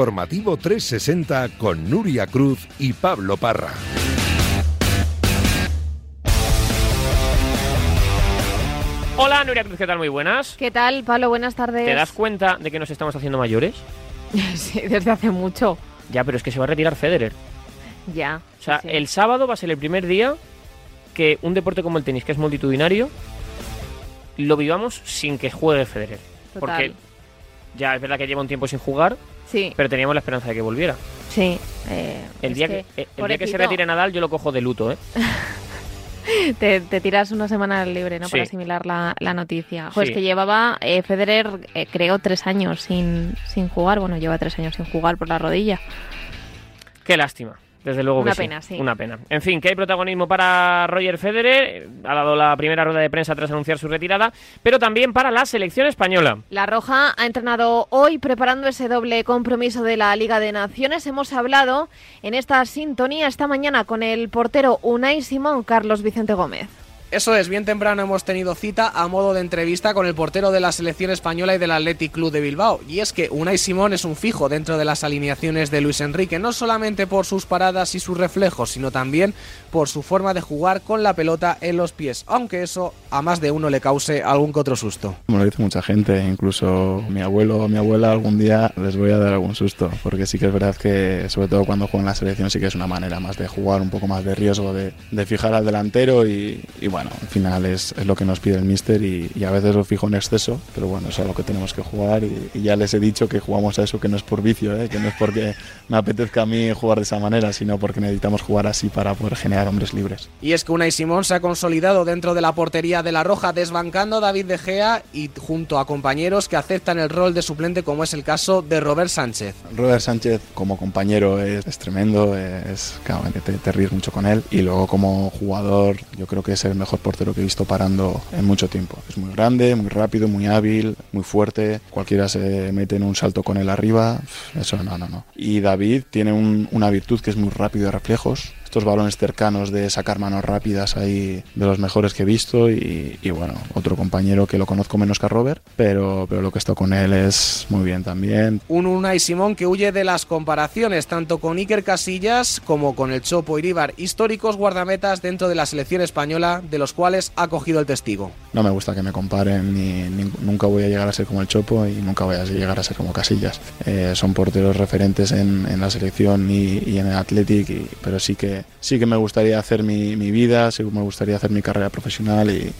Informativo 360 con Nuria Cruz y Pablo Parra. Hola, Nuria Cruz, ¿qué tal? Muy buenas. ¿Qué tal, Pablo? Buenas tardes. ¿Te das cuenta de que nos estamos haciendo mayores? sí, desde hace mucho. Ya, pero es que se va a retirar Federer. Ya. O sea, sí. el sábado va a ser el primer día que un deporte como el tenis, que es multitudinario, lo vivamos sin que juegue Federer. Total. Porque ya es verdad que lleva un tiempo sin jugar, Sí, pero teníamos la esperanza de que volviera. sí. eh, El día que, el día que se retire Nadal, yo lo cojo de luto, ¿eh? Te, te tiras una semana libre, ¿no? Sí. Para asimilar la, la noticia. Pues Sí. que llevaba, eh, Federer eh, creó tres años sin, sin jugar. Bueno, lleva tres años sin jugar por la rodilla. Qué lástima. Desde luego Una que sí. pena, sí. Una pena. En fin, que hay protagonismo para Roger Federer. Ha dado la primera rueda de prensa tras anunciar su retirada, pero también para la selección española. La Roja ha entrenado hoy preparando ese doble compromiso de la Liga de Naciones. Hemos hablado en esta sintonía esta mañana con el portero Unai Simón, Carlos Vicente Gómez. Eso es, bien temprano hemos tenido cita a modo de entrevista con el portero de la selección española y del Athletic Club de Bilbao. Y es que Unai Simón es un fijo dentro de las alineaciones de Luis Enrique, no solamente por sus paradas y sus reflejos, sino también por su forma de jugar con la pelota en los pies, aunque eso a más de uno le cause algún que otro susto. Me lo dice mucha gente, incluso mi abuelo o mi abuela algún día les voy a dar algún susto, porque sí que es verdad que sobre todo cuando juego en la selección sí que es una manera más de jugar, un poco más de riesgo, de, de fijar al delantero y, y bueno, al final es, es lo que nos pide el míster y, y a veces lo fijo en exceso, pero bueno, eso es lo que tenemos que jugar y, y ya les he dicho que jugamos a eso, que no es por vicio, ¿eh? que no es porque me apetezca a mí jugar de esa manera, sino porque necesitamos jugar así para poder generar hombres libres. Y es que Unai Simón se ha consolidado dentro de la portería de la Roja, desbancando a David De Gea y junto a compañeros que aceptan el rol de suplente, como es el caso de Robert Sánchez. Robert Sánchez como compañero es, es tremendo, es claro, te, te ríes mucho con él y luego como jugador yo creo que es el mejor portero que he visto parando en mucho tiempo. Es muy grande, muy rápido, muy hábil, muy fuerte, cualquiera se mete en un salto con él arriba, eso no, no, no. Y David tiene un- una virtud que es muy rápido de reflejos, estos balones cercanos de sacar manos rápidas ahí de los mejores que he visto y, y bueno, otro compañero que lo conozco menos que a Robert, pero, pero lo que he estado con él es muy bien también. Un Unai Simón que huye de las comparaciones tanto con Iker Casillas como con el Chopo Iríbar, históricos guardametas dentro de la selección española, de los cuales ha cogido el testigo. No me gusta que me comparen, ni, ni- nunca voy a llegar a ser como el Chopo y nunca voy a llegar a ser como Casillas. Eh, son porteros referentes en, en la selección y, y en el Athletic, y- pero sí que, sí que me gustaría hacer mi, mi vida, sí que me gustaría hacer mi carrera profesional y,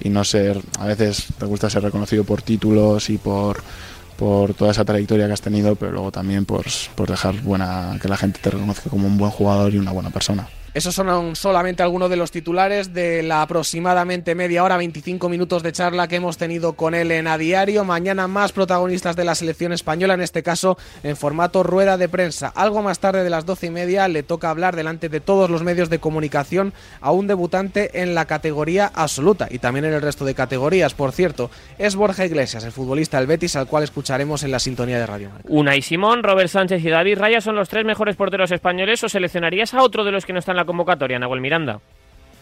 y no ser, a veces te gusta ser reconocido por títulos y por por toda esa trayectoria que has tenido, pero luego también por, por dejar buena que la gente te reconozca como un buen jugador y una buena persona. Esos son solamente algunos de los titulares de la aproximadamente media hora, 25 minutos de charla que hemos tenido con él en a diario. Mañana más protagonistas de la selección española, en este caso en formato rueda de prensa. Algo más tarde de las 12 y media le toca hablar delante de todos los medios de comunicación a un debutante en la categoría absoluta y también en el resto de categorías. Por cierto, es Borja Iglesias, el futbolista del Betis, al cual escucharemos en la sintonía de Radio Marca. Unai Simón, Robert Sánchez y David Raya son los tres mejores porteros españoles. ¿O seleccionarías a otro de los que no está en la convocatoria, Nahuel Miranda?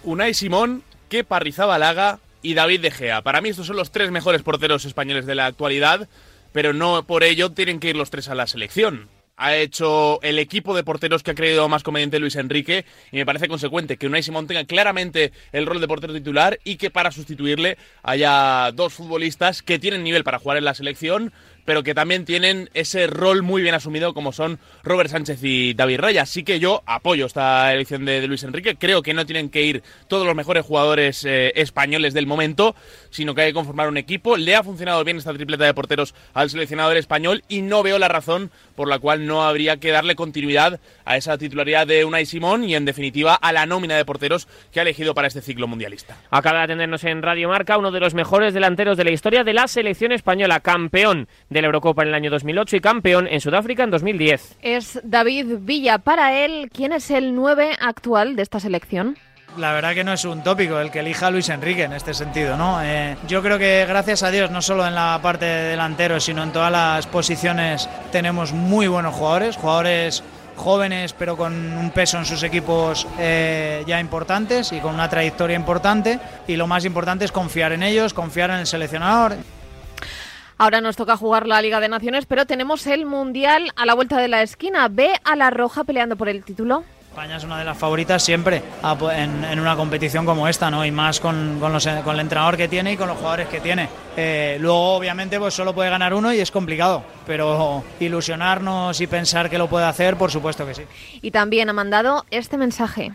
Unai Simón, Kepa Rizabalaga y David De Gea. Para mí estos son los tres mejores porteros españoles de la actualidad, pero no por ello tienen que ir los tres a la selección. Ha hecho el equipo de porteros que ha creído más conveniente Luis Enrique y me parece consecuente que Unai Simón tenga claramente el rol de portero titular y que para sustituirle haya dos futbolistas que tienen nivel para jugar en la selección, pero que también tienen ese rol muy bien asumido como son Robert Sánchez y David Raya. Así que yo apoyo esta elección de, Luis Enrique. Creo que no tienen que ir todos los mejores jugadores eh, españoles del momento, sino que hay que conformar un equipo. Le ha funcionado bien esta tripleta de porteros al seleccionador español y no veo la razón por la cual no habría que darle continuidad a esa titularidad de Unai Simón y en definitiva a la nómina de porteros que ha elegido para este ciclo mundialista. Acaba de atendernos en Radio Marca uno de los mejores delanteros de la historia de la selección española, campeón de la Eurocopa en el año 2008 y campeón en Sudáfrica en 2010. Es David Villa. Para él, ¿quién es el 9 actual de esta selección? La verdad que no es un tópico el que elija a Luis Enrique en este sentido, ¿no? Eh, yo creo que gracias a Dios, no solo en la parte de delantero, sino en todas las posiciones tenemos muy buenos jugadores, jugadores jóvenes pero con un peso en sus equipos eh, ya importantes y con una trayectoria importante y lo más importante es confiar en ellos, confiar en el seleccionador. Ahora nos toca jugar la Liga de Naciones, pero tenemos el Mundial a la vuelta de la esquina. ¿Ve a la Roja peleando por el título? España es una de las favoritas siempre en, una competición como esta, ¿no? Y más con, con, el entrenador que tiene y con los jugadores que tiene. Eh, luego, obviamente, pues solo puede ganar uno y es complicado, pero ilusionarnos y pensar que lo puede hacer, por supuesto que sí. Y también ha mandado este mensaje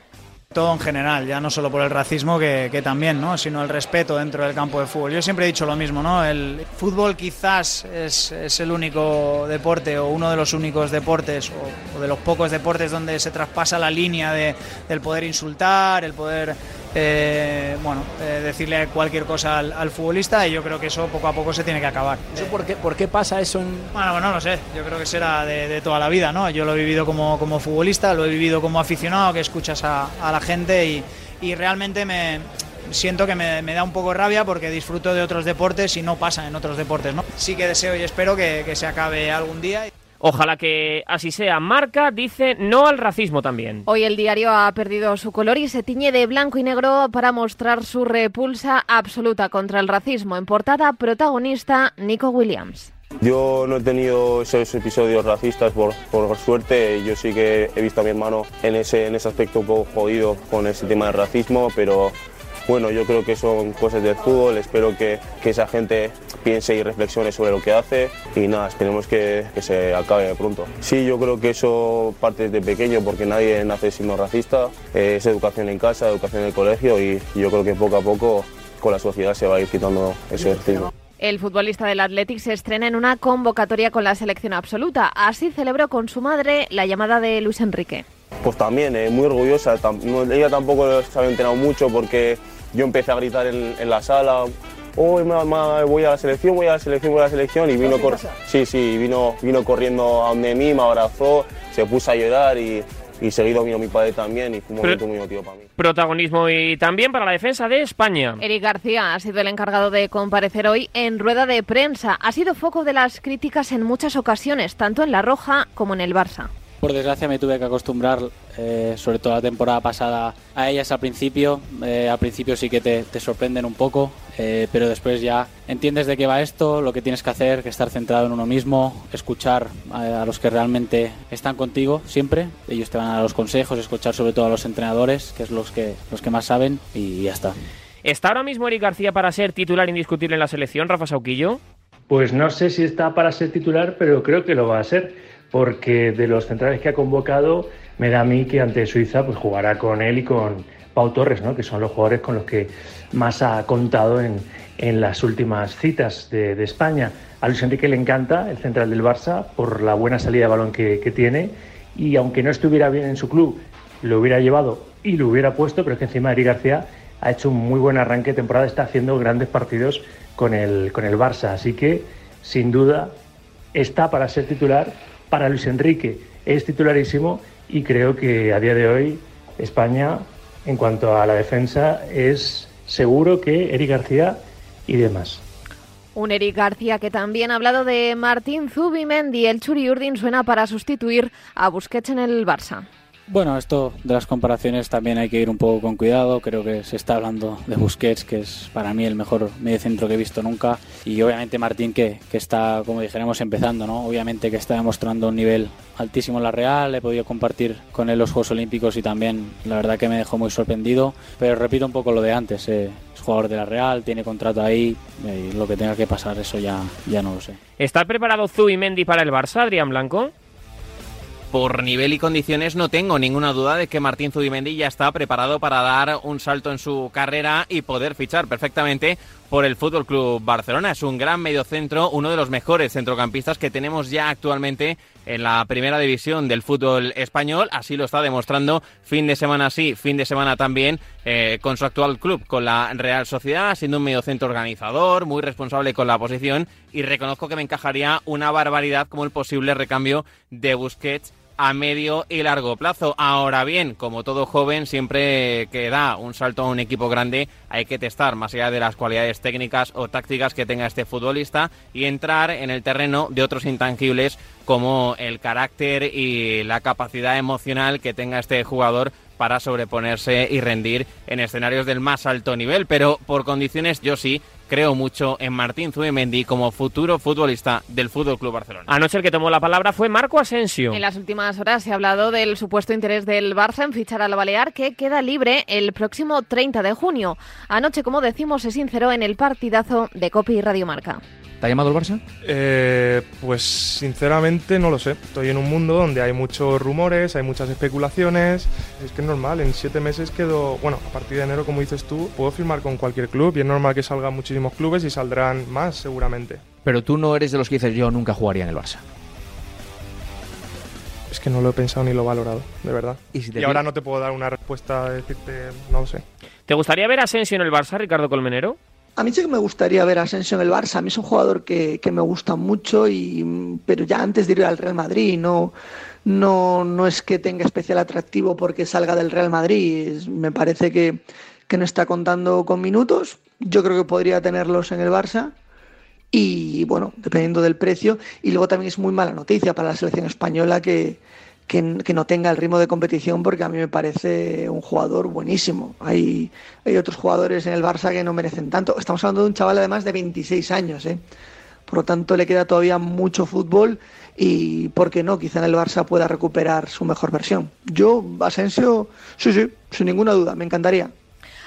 todo en general, ya no solo por el racismo que, también, ¿no? sino el respeto dentro del campo de fútbol. Yo siempre he dicho lo mismo, ¿no? El fútbol quizás es, es el único deporte o uno de los únicos deportes o, o, de los pocos deportes donde se traspasa la línea de, del poder insultar, el poder eh, bueno, eh, decirle cualquier cosa al, futbolista y yo creo que eso poco a poco se tiene que acabar. por, qué, por qué pasa eso? En... Bueno, no lo sé, yo creo que será de, toda la vida, ¿no? Yo lo he vivido como, como futbolista, lo he vivido como aficionado, que escuchas a, la gente y, y, realmente me siento que me, da un poco rabia porque disfruto de otros deportes y no pasa en otros deportes, ¿no? Sí que deseo y espero que, que se acabe algún día. Ojalá que así sea. Marca dice no al racismo también. Hoy el diario ha perdido su color y se tiñe de blanco y negro para mostrar su repulsa absoluta contra el racismo. En portada, protagonista Nico Williams. Yo no he tenido esos episodios racistas por, por, suerte. Yo sí que he visto a mi hermano en ese, en ese aspecto un poco jodido con ese tema del racismo, pero bueno, yo creo que son cosas del fútbol, espero que, que esa gente piense y reflexione sobre lo que hace y nada, esperemos que, que, se acabe pronto. Sí, yo creo que eso parte desde pequeño porque nadie nace siendo racista, eh, es educación en casa, educación en el colegio y, yo creo que poco a poco con la sociedad se va a ir quitando ese racismo. El futbolista del Athletic se estrena en una convocatoria con la selección absoluta. Así celebró con su madre la llamada de Luis Enrique. Pues también, eh, muy orgullosa. Ella tampoco se había enterado mucho porque yo empecé a gritar en, la sala, oh, mamá, voy a la selección, voy a la selección, voy a la selección y vino, sí, sí, vino, vino corriendo a donde mí, me abrazó, se puso a llorar y, y seguido vino mi padre también y fue un momento muy emotivo para mí. Protagonismo y también para la defensa de España. Eric García ha sido el encargado de comparecer hoy en rueda de prensa. Ha sido foco de las críticas en muchas ocasiones, tanto en La Roja como en el Barça. Por desgracia me tuve que acostumbrar, eh, sobre todo la temporada pasada, a ellas al principio. Eh, al principio sí que te, sorprenden un poco, eh, pero después ya entiendes de qué va esto, lo que tienes que hacer, que estar centrado en uno mismo, escuchar a, los que realmente están contigo siempre. Ellos te van a dar los consejos, escuchar sobre todo a los entrenadores, que es los que, los que más saben, y ya está. ¿Está ahora mismo Eric García para ser titular indiscutible en la selección, Rafa Sauquillo? Pues no sé si está para ser titular, pero creo que lo va a ser porque de los centrales que ha convocado, me da a mí que ante Suiza pues jugará con él y con Pau Torres, ¿no? que son los jugadores con los que más ha contado en, en las últimas citas de, de, España. A Luis Enrique le encanta el central del Barça por la buena salida de balón que, tiene y aunque no estuviera bien en su club, lo hubiera llevado y lo hubiera puesto, pero es que encima Eric García ha hecho un muy buen arranque de temporada, está haciendo grandes partidos con el, con el Barça, así que sin duda está para ser titular para Luis Enrique es titularísimo y creo que a día de hoy España, en cuanto a la defensa, es seguro que Eric García y demás. Un Eric García que también ha hablado de Martín Zubimendi. El Churi Urdin suena para sustituir a Busquets en el Barça. Bueno, esto de las comparaciones también hay que ir un poco con cuidado. Creo que se está hablando de Busquets, que es para mí el mejor mediocentro que he visto nunca. Y obviamente Martín, que, que está, como dijéramos, empezando, ¿no? Obviamente que está demostrando un nivel altísimo en la Real. He podido compartir con él los Juegos Olímpicos y también la verdad que me dejó muy sorprendido. Pero repito un poco lo de antes. Eh, jugador de la Real, tiene contrato ahí. Y lo que tenga que pasar, eso ya, ya no lo sé. ¿Está preparado Mendy para el Barça, Adrián Blanco? Por nivel y condiciones no tengo ninguna duda de que Martín Zubimendi ya está preparado para dar un salto en su carrera y poder fichar perfectamente por el Fútbol Club Barcelona. Es un gran mediocentro, uno de los mejores centrocampistas que tenemos ya actualmente en la primera división del fútbol español. Así lo está demostrando fin de semana sí, fin de semana también eh, con su actual club, con la Real Sociedad, siendo un mediocentro organizador, muy responsable con la posición y reconozco que me encajaría una barbaridad como el posible recambio de Busquets a medio y largo plazo. Ahora bien, como todo joven, siempre que da un salto a un equipo grande, hay que testar más allá de las cualidades técnicas o tácticas que tenga este futbolista y entrar en el terreno de otros intangibles como el carácter y la capacidad emocional que tenga este jugador para sobreponerse y rendir en escenarios del más alto nivel. Pero por condiciones yo sí creo mucho en Martín Zubimendi como futuro futbolista del Fútbol Club Barcelona. Anoche el que tomó la palabra fue Marco Asensio. En las últimas horas se ha hablado del supuesto interés del Barça en fichar al Balear, que queda libre el próximo 30 de junio. Anoche, como decimos, se sinceró en el partidazo de Copi y Radio Marca. ¿Te ha llamado el Barça? Eh, pues sinceramente no lo sé. Estoy en un mundo donde hay muchos rumores, hay muchas especulaciones. Es que es normal, en siete meses quedo, bueno, a partir de enero, como dices tú, puedo firmar con cualquier club y es normal que salgan muchísimos clubes y saldrán más seguramente. Pero tú no eres de los que dices yo nunca jugaría en el Barça. Es que no lo he pensado ni lo he valorado, de verdad. Y, si y ahora no te puedo dar una respuesta, decirte, no lo sé. ¿Te gustaría ver a Asensio en el Barça, Ricardo Colmenero? A mí sí que me gustaría ver a Asensio en el Barça. A mí es un jugador que, que me gusta mucho, y, pero ya antes de ir al Real Madrid. No, no, no es que tenga especial atractivo porque salga del Real Madrid. Me parece que, que no está contando con minutos. Yo creo que podría tenerlos en el Barça. Y bueno, dependiendo del precio. Y luego también es muy mala noticia para la selección española que, que, no tenga el ritmo de competición porque a mí me parece un jugador buenísimo. Hay, hay otros jugadores en el Barça que no merecen tanto. Estamos hablando de un chaval además de 26 años, ¿eh? por lo tanto le queda todavía mucho fútbol y, ¿por qué no? Quizá en el Barça pueda recuperar su mejor versión. Yo, Asensio, sí, sí, sin ninguna duda, me encantaría.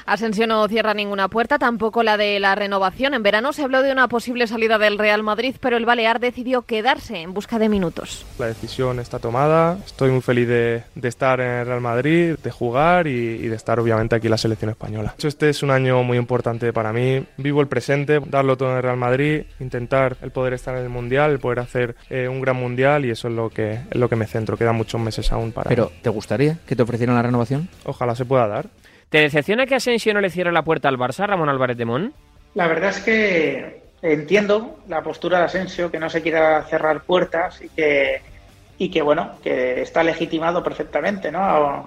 Asensio no cierra ninguna puerta, tampoco la de la renovación. En verano se habló de una posible salida del Real Madrid, pero el Balear decidió quedarse en busca de minutos. La decisión está tomada, estoy muy feliz de, de estar en el Real Madrid, de jugar y, y, de estar obviamente aquí en la selección española. Este es un año muy importante para mí, vivo el presente, darlo todo en el Real Madrid, intentar el poder estar en el Mundial, el poder hacer eh, un gran Mundial y eso es lo, que, es lo que me centro, quedan muchos meses aún para... Pero, ¿te gustaría que te ofrecieran la renovación? Ojalá se pueda dar. ¿Te decepciona que Asensio no le cierre la puerta al Barça, Ramón Álvarez de Mon? La verdad es que entiendo la postura de Asensio, que no se quiera cerrar puertas y que, y que bueno, que está legitimado perfectamente ¿no?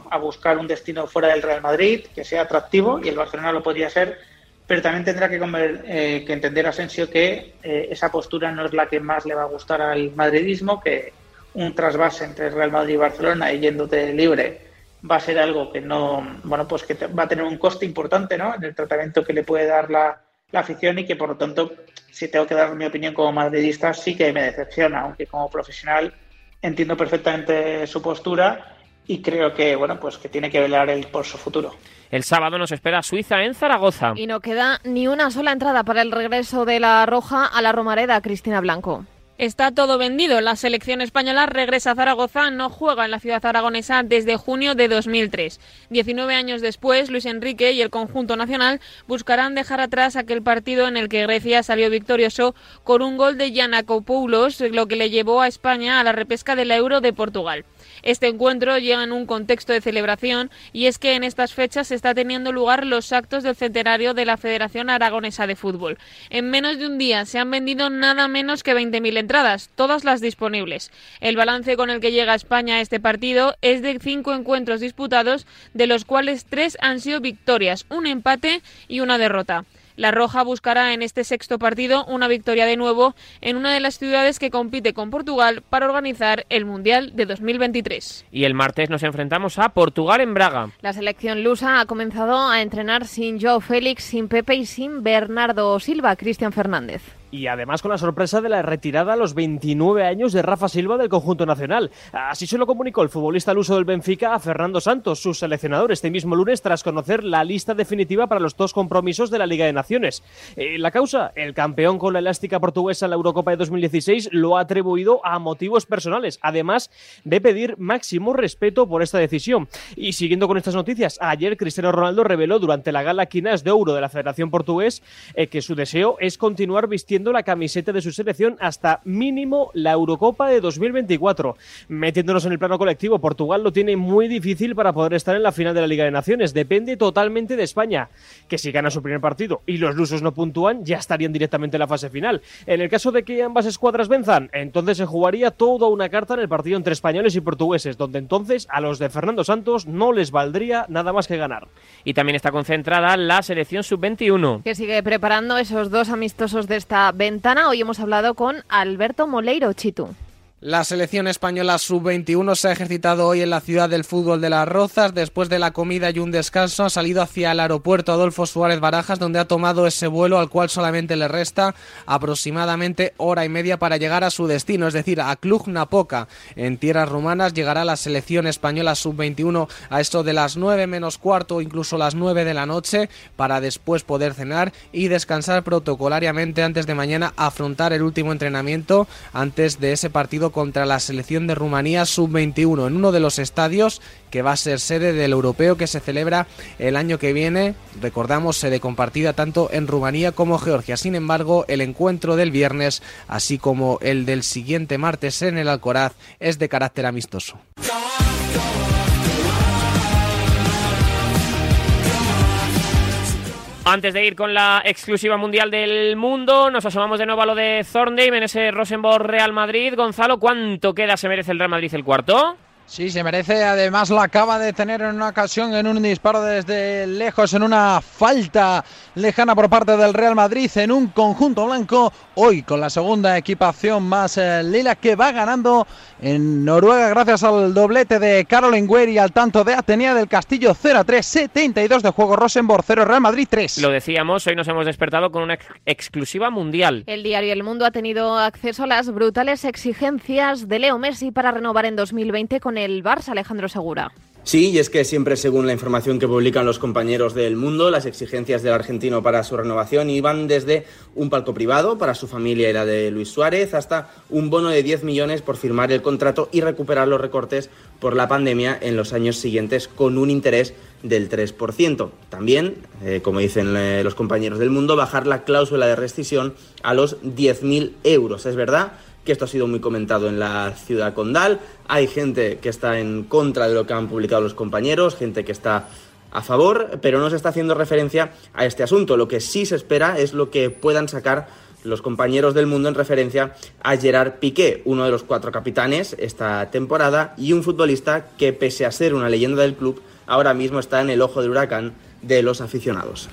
a, buscar un destino fuera del Real Madrid, que sea atractivo, y el Barcelona lo podría ser, pero también tendrá que, comer, eh, que entender Asensio que eh, esa postura no es la que más le va a gustar al madridismo, que un trasvase entre Real Madrid y Barcelona y yéndote libre va a ser algo que no, bueno, pues que va a tener un coste importante, ¿no? En el tratamiento que le puede dar la, la afición y que por lo tanto, si tengo que dar mi opinión como madridista, sí que me decepciona, aunque como profesional entiendo perfectamente su postura y creo que, bueno, pues que tiene que velar él por su futuro. El sábado nos espera Suiza en Zaragoza. Y no queda ni una sola entrada para el regreso de la Roja a la Romareda, Cristina Blanco. Está todo vendido. La selección española regresa a Zaragoza, no juega en la ciudad aragonesa desde junio de 2003. 19 años después, Luis Enrique y el conjunto nacional buscarán dejar atrás aquel partido en el que Grecia salió victorioso con un gol de Giannakopoulos, lo que le llevó a España a la repesca del Euro de Portugal. Este encuentro llega en un contexto de celebración y es que en estas fechas se está teniendo lugar los actos del centenario de la Federación Aragonesa de Fútbol. En menos de un día se han vendido nada menos que 20.000 entradas, todas las disponibles. El balance con el que llega España a este partido es de cinco encuentros disputados, de los cuales tres han sido victorias, un empate y una derrota. La Roja buscará en este sexto partido una victoria de nuevo en una de las ciudades que compite con Portugal para organizar el Mundial de 2023. Y el martes nos enfrentamos a Portugal en Braga. La selección lusa ha comenzado a entrenar sin Joe Félix, sin Pepe y sin Bernardo Silva, Cristian Fernández y además con la sorpresa de la retirada a los 29 años de Rafa Silva del conjunto nacional. Así se lo comunicó el futbolista luso del Benfica a Fernando Santos, su seleccionador, este mismo lunes tras conocer la lista definitiva para los dos compromisos de la Liga de Naciones. Eh, la causa, el campeón con la elástica portuguesa en la Eurocopa de 2016 lo ha atribuido a motivos personales, además de pedir máximo respeto por esta decisión. Y siguiendo con estas noticias, ayer Cristiano Ronaldo reveló durante la gala Quinas de Euro de la Federación Portugués eh, que su deseo es continuar vistiendo la camiseta de su selección hasta mínimo la Eurocopa de 2024. Metiéndonos en el plano colectivo, Portugal lo tiene muy difícil para poder estar en la final de la Liga de Naciones. Depende totalmente de España, que si gana su primer partido y los lusos no puntúan, ya estarían directamente en la fase final. En el caso de que ambas escuadras venzan, entonces se jugaría toda una carta en el partido entre españoles y portugueses, donde entonces a los de Fernando Santos no les valdría nada más que ganar. Y también está concentrada la selección sub-21. Que sigue preparando esos dos amistosos de esta ventana. Hoy hemos hablado con Alberto Moleiro Chitu. La selección española sub-21 se ha ejercitado hoy en la ciudad del fútbol de Las Rozas. Después de la comida y un descanso, ha salido hacia el aeropuerto Adolfo Suárez Barajas, donde ha tomado ese vuelo al cual solamente le resta aproximadamente hora y media para llegar a su destino, es decir, a Cluj-Napoca. En tierras rumanas llegará la selección española sub-21 a esto de las 9 menos cuarto incluso las 9 de la noche para después poder cenar y descansar protocolariamente antes de mañana afrontar el último entrenamiento antes de ese partido contra la selección de Rumanía sub-21 en uno de los estadios que va a ser sede del europeo que se celebra el año que viene. Recordamos, sede compartida tanto en Rumanía como Georgia. Sin embargo, el encuentro del viernes, así como el del siguiente martes en el Alcoraz, es de carácter amistoso. Antes de ir con la exclusiva mundial del mundo, nos asomamos de nuevo a lo de Zorndheim en ese Rosenborg Real Madrid. Gonzalo, ¿cuánto queda se merece el Real Madrid el cuarto? Sí, se merece. Además, la acaba de tener en una ocasión en un disparo desde lejos, en una falta lejana por parte del Real Madrid, en un conjunto blanco. Hoy con la segunda equipación más eh, lila que va ganando en Noruega gracias al doblete de Caroline Weir y al tanto de Atenea del Castillo 0 a 3, 72 de juego Rosenborg 0, Real Madrid 3. Lo decíamos, hoy nos hemos despertado con una ex exclusiva mundial. El diario El Mundo ha tenido acceso a las brutales exigencias de Leo Messi para renovar en 2020 el Barça, Alejandro Segura. Sí, y es que siempre según la información que publican los compañeros del mundo, las exigencias del argentino para su renovación iban desde un palco privado para su familia y la de Luis Suárez hasta un bono de 10 millones por firmar el contrato y recuperar los recortes por la pandemia en los años siguientes con un interés del 3%. También, eh, como dicen eh, los compañeros del mundo, bajar la cláusula de rescisión a los 10.000 euros. Es verdad que esto ha sido muy comentado en la ciudad condal. Hay gente que está en contra de lo que han publicado los compañeros, gente que está a favor, pero no se está haciendo referencia a este asunto. Lo que sí se espera es lo que puedan sacar los compañeros del mundo en referencia a Gerard Piqué, uno de los cuatro capitanes esta temporada y un futbolista que pese a ser una leyenda del club, ahora mismo está en el ojo del huracán de los aficionados.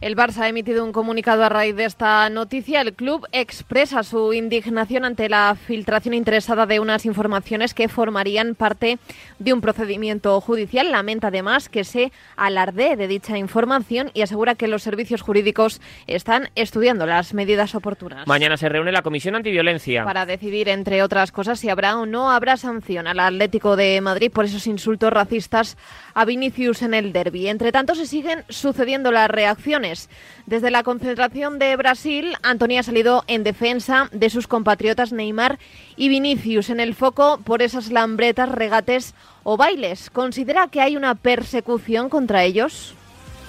El Barça ha emitido un comunicado a raíz de esta noticia. El club expresa su indignación ante la filtración interesada de unas informaciones que formarían parte de un procedimiento judicial. Lamenta además que se alardee de dicha información y asegura que los servicios jurídicos están estudiando las medidas oportunas. Mañana se reúne la Comisión Antiviolencia. Para decidir, entre otras cosas, si habrá o no habrá sanción al Atlético de Madrid por esos insultos racistas a Vinicius en el derby. Entre tanto, se siguen sucediendo las reacciones desde la concentración de Brasil, Antonio ha salido en defensa de sus compatriotas Neymar y Vinicius en el foco por esas lambretas, regates o bailes. ¿Considera que hay una persecución contra ellos?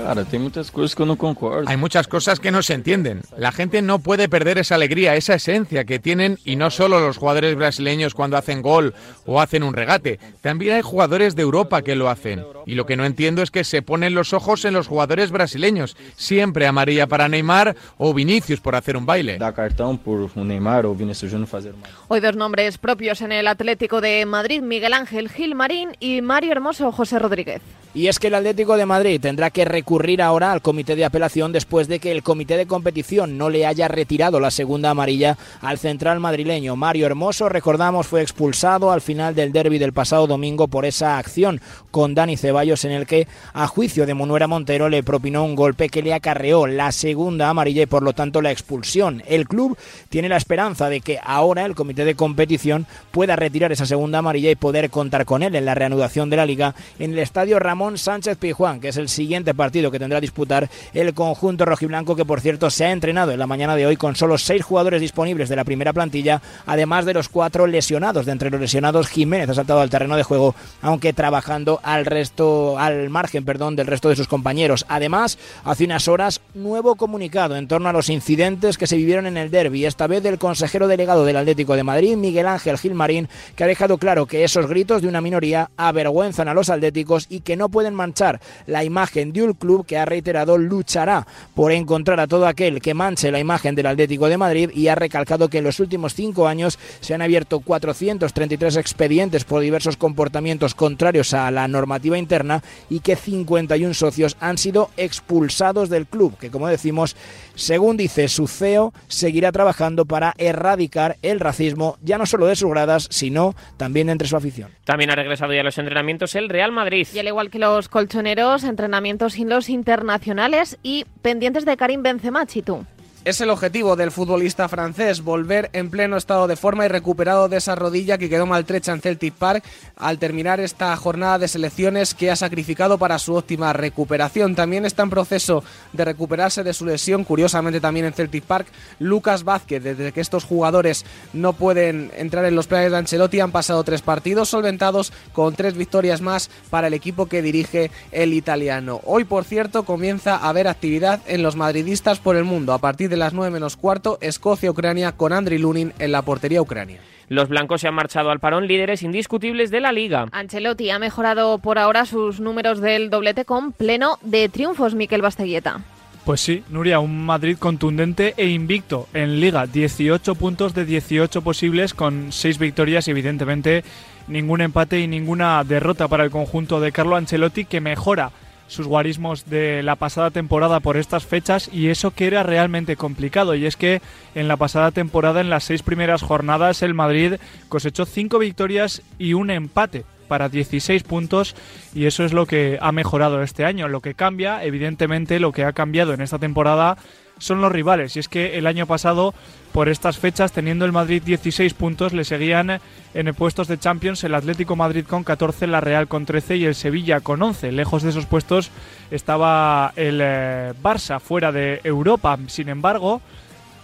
Claro, hay muchas cosas que no concuerdo. Hay muchas cosas que no se entienden. La gente no puede perder esa alegría, esa esencia que tienen y no solo los jugadores brasileños cuando hacen gol o hacen un regate. También hay jugadores de Europa que lo hacen. Y lo que no entiendo es que se ponen los ojos en los jugadores brasileños. Siempre amarilla para Neymar o Vinicius por hacer un baile. Da cartón por Neymar o Vinicius Junior hacer Hoy dos nombres propios en el Atlético de Madrid, Miguel Ángel Gil Marín y Mario Hermoso José Rodríguez. Y es que el Atlético de Madrid tendrá que recurrir ahora al comité de apelación después de que el comité de competición no le haya retirado la segunda amarilla al central madrileño. Mario Hermoso, recordamos, fue expulsado al final del derby del pasado domingo por esa acción con Dani Ceballos en el que, a juicio de Monuera Montero, le propinó un golpe que le acarreó la segunda amarilla y por lo tanto la expulsión. El club tiene la esperanza de que ahora el comité de competición pueda retirar esa segunda amarilla y poder contar con él en la reanudación de la liga en el estadio Ramón Sánchez Pijuán, que es el siguiente partido que tendrá a disputar el conjunto rojiblanco, que por cierto se ha entrenado en la mañana de hoy con solo seis jugadores disponibles de la primera plantilla, además de los cuatro lesionados. De entre los lesionados, Jiménez ha saltado al terreno de juego, aunque trabajando al resto, al margen, perdón, del resto de sus compañeros. Además, hace unas horas, nuevo comunicado en torno a los incidentes que se vivieron en el derby, esta vez del consejero delegado del Atlético de Madrid, Miguel Ángel Gilmarín, que ha dejado claro que esos gritos de una minoría avergüenzan a los atléticos y que no pueden manchar la imagen club que ha reiterado luchará por encontrar a todo aquel que manche la imagen del Atlético de Madrid y ha recalcado que en los últimos cinco años se han abierto 433 expedientes por diversos comportamientos contrarios a la normativa interna y que 51 socios han sido expulsados del club, que como decimos, según dice su CEO, seguirá trabajando para erradicar el racismo ya no solo de sus gradas, sino también entre su afición. También ha regresado ya a los entrenamientos el Real Madrid. Y al igual que los colchoneros, entrenamientos sin los internacionales y pendientes de Karim Benzema, Chitu. Es el objetivo del futbolista francés, volver en pleno estado de forma y recuperado de esa rodilla que quedó maltrecha en Celtic Park al terminar esta jornada de selecciones que ha sacrificado para su óptima recuperación. También está en proceso de recuperarse de su lesión, curiosamente también en Celtic Park, Lucas Vázquez. Desde que estos jugadores no pueden entrar en los planes de Ancelotti, han pasado tres partidos solventados con tres victorias más para el equipo que dirige el italiano. Hoy, por cierto, comienza a haber actividad en los madridistas por el mundo. A partir de las 9 menos cuarto, Escocia-Ucrania con Andriy Lunin en la portería ucrania. Los blancos se han marchado al parón líderes indiscutibles de la liga. Ancelotti ha mejorado por ahora sus números del doblete con pleno de triunfos, Miquel Basteguieta. Pues sí, Nuria, un Madrid contundente e invicto en Liga. 18 puntos de 18 posibles con 6 victorias y evidentemente ningún empate y ninguna derrota para el conjunto de Carlo Ancelotti que mejora sus guarismos de la pasada temporada por estas fechas y eso que era realmente complicado y es que en la pasada temporada en las seis primeras jornadas el Madrid cosechó cinco victorias y un empate para 16 puntos y eso es lo que ha mejorado este año. Lo que cambia, evidentemente, lo que ha cambiado en esta temporada son los rivales. Y es que el año pasado, por estas fechas, teniendo el Madrid 16 puntos, le seguían en puestos de Champions el Atlético Madrid con 14, la Real con 13 y el Sevilla con 11. Lejos de esos puestos estaba el eh, Barça fuera de Europa. Sin embargo,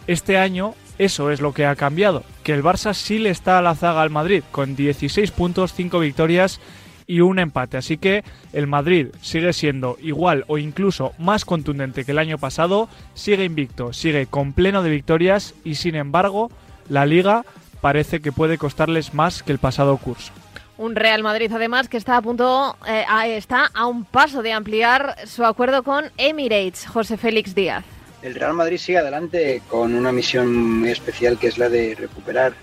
este año eso es lo que ha cambiado, que el Barça sí le está a la zaga al Madrid, con 16 puntos, 5 victorias y un empate. Así que el Madrid sigue siendo igual o incluso más contundente que el año pasado, sigue invicto, sigue con pleno de victorias y sin embargo la liga parece que puede costarles más que el pasado curso. Un Real Madrid además que está a punto, eh, está a un paso de ampliar su acuerdo con Emirates, José Félix Díaz. El Real Madrid sigue adelante con una misión muy especial que es la de recuperar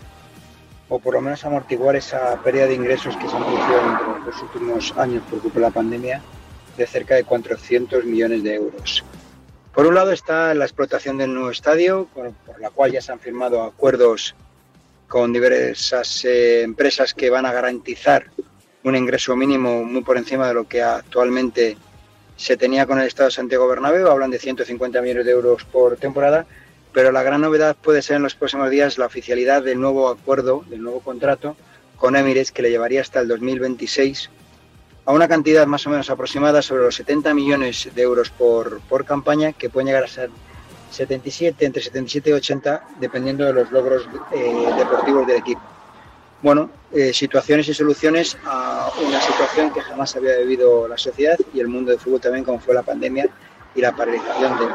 o por lo menos amortiguar esa pérdida de ingresos que se han producido en los últimos años por culpa de la pandemia de cerca de 400 millones de euros. Por un lado está la explotación del nuevo estadio, por, la cual ya se han firmado acuerdos con diversas eh, empresas que van a garantizar un ingreso mínimo muy por encima de lo que actualmente se tenía con el Estado de Santiago Bernabéu, hablan de 150 millones de euros por temporada, pero la gran novedad puede ser en los próximos días la oficialidad del nuevo acuerdo, del nuevo contrato con Emirates que le llevaría hasta el 2026 a una cantidad más o menos aproximada sobre los 70 millones de euros por, por campaña, que pueden llegar a ser 77, entre 77 y 80, dependiendo de los logros eh, deportivos del equipo. Bueno, eh, situaciones y soluciones a una situación que jamás había vivido la sociedad y el mundo del fútbol también, como fue la pandemia y la paralización del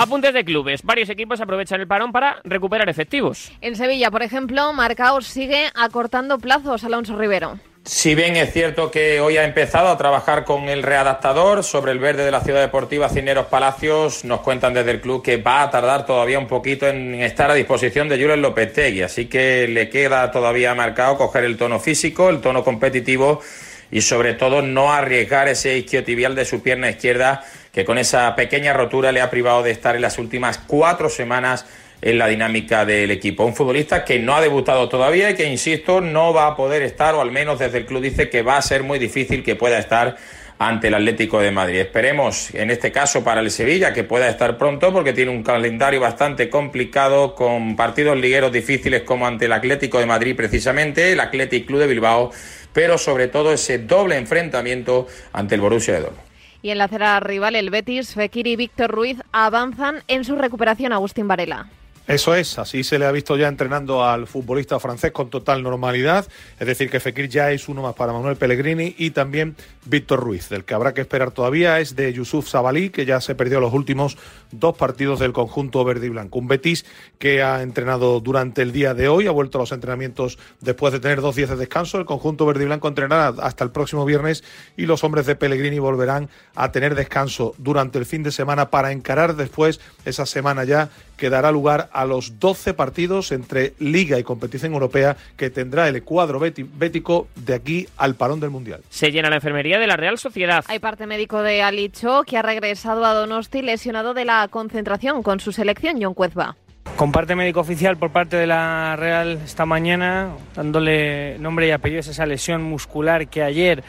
Apuntes de clubes. Varios equipos aprovechan el parón para recuperar efectivos. En Sevilla, por ejemplo, Marcaos sigue acortando plazos, Alonso Rivero. Si bien es cierto que hoy ha empezado a trabajar con el readaptador sobre el verde de la ciudad deportiva Cineros Palacios, nos cuentan desde el club que va a tardar todavía un poquito en estar a disposición de Julen Lopetegui, así que le queda todavía marcado coger el tono físico, el tono competitivo y sobre todo no arriesgar ese isquiotibial de su pierna izquierda que con esa pequeña rotura le ha privado de estar en las últimas cuatro semanas en la dinámica del equipo. Un futbolista que no ha debutado todavía y que, insisto, no va a poder estar, o al menos desde el club dice que va a ser muy difícil que pueda estar ante el Atlético de Madrid. Esperemos, en este caso, para el Sevilla, que pueda estar pronto, porque tiene un calendario bastante complicado, con partidos ligueros difíciles como ante el Atlético de Madrid, precisamente, el Atlético Club de Bilbao, pero sobre todo ese doble enfrentamiento ante el Borussia de Dortmund. Y en la acera rival, el Betis, Fekir y Víctor Ruiz avanzan en su recuperación, Agustín Varela. Eso es, así se le ha visto ya entrenando al futbolista francés con total normalidad, es decir, que Fekir ya es uno más para Manuel Pellegrini y también Víctor Ruiz. Del que habrá que esperar todavía es de Yusuf Sabalí, que ya se perdió los últimos dos partidos del conjunto verde y blanco. Un Betis que ha entrenado durante el día de hoy, ha vuelto a los entrenamientos después de tener dos días de descanso. El conjunto verde y blanco entrenará hasta el próximo viernes y los hombres de Pellegrini volverán a tener descanso durante el fin de semana para encarar después esa semana ya que dará lugar a los 12 partidos entre Liga y competición europea que tendrá el cuadro bético de aquí al parón del Mundial. Se llena la enfermería de la Real Sociedad. Hay parte médico de Alicho que ha regresado a Donosti lesionado de la concentración con su selección, John Cuezba. Con parte médico oficial por parte de la Real esta mañana, dándole nombre y apellido a esa lesión muscular que ayer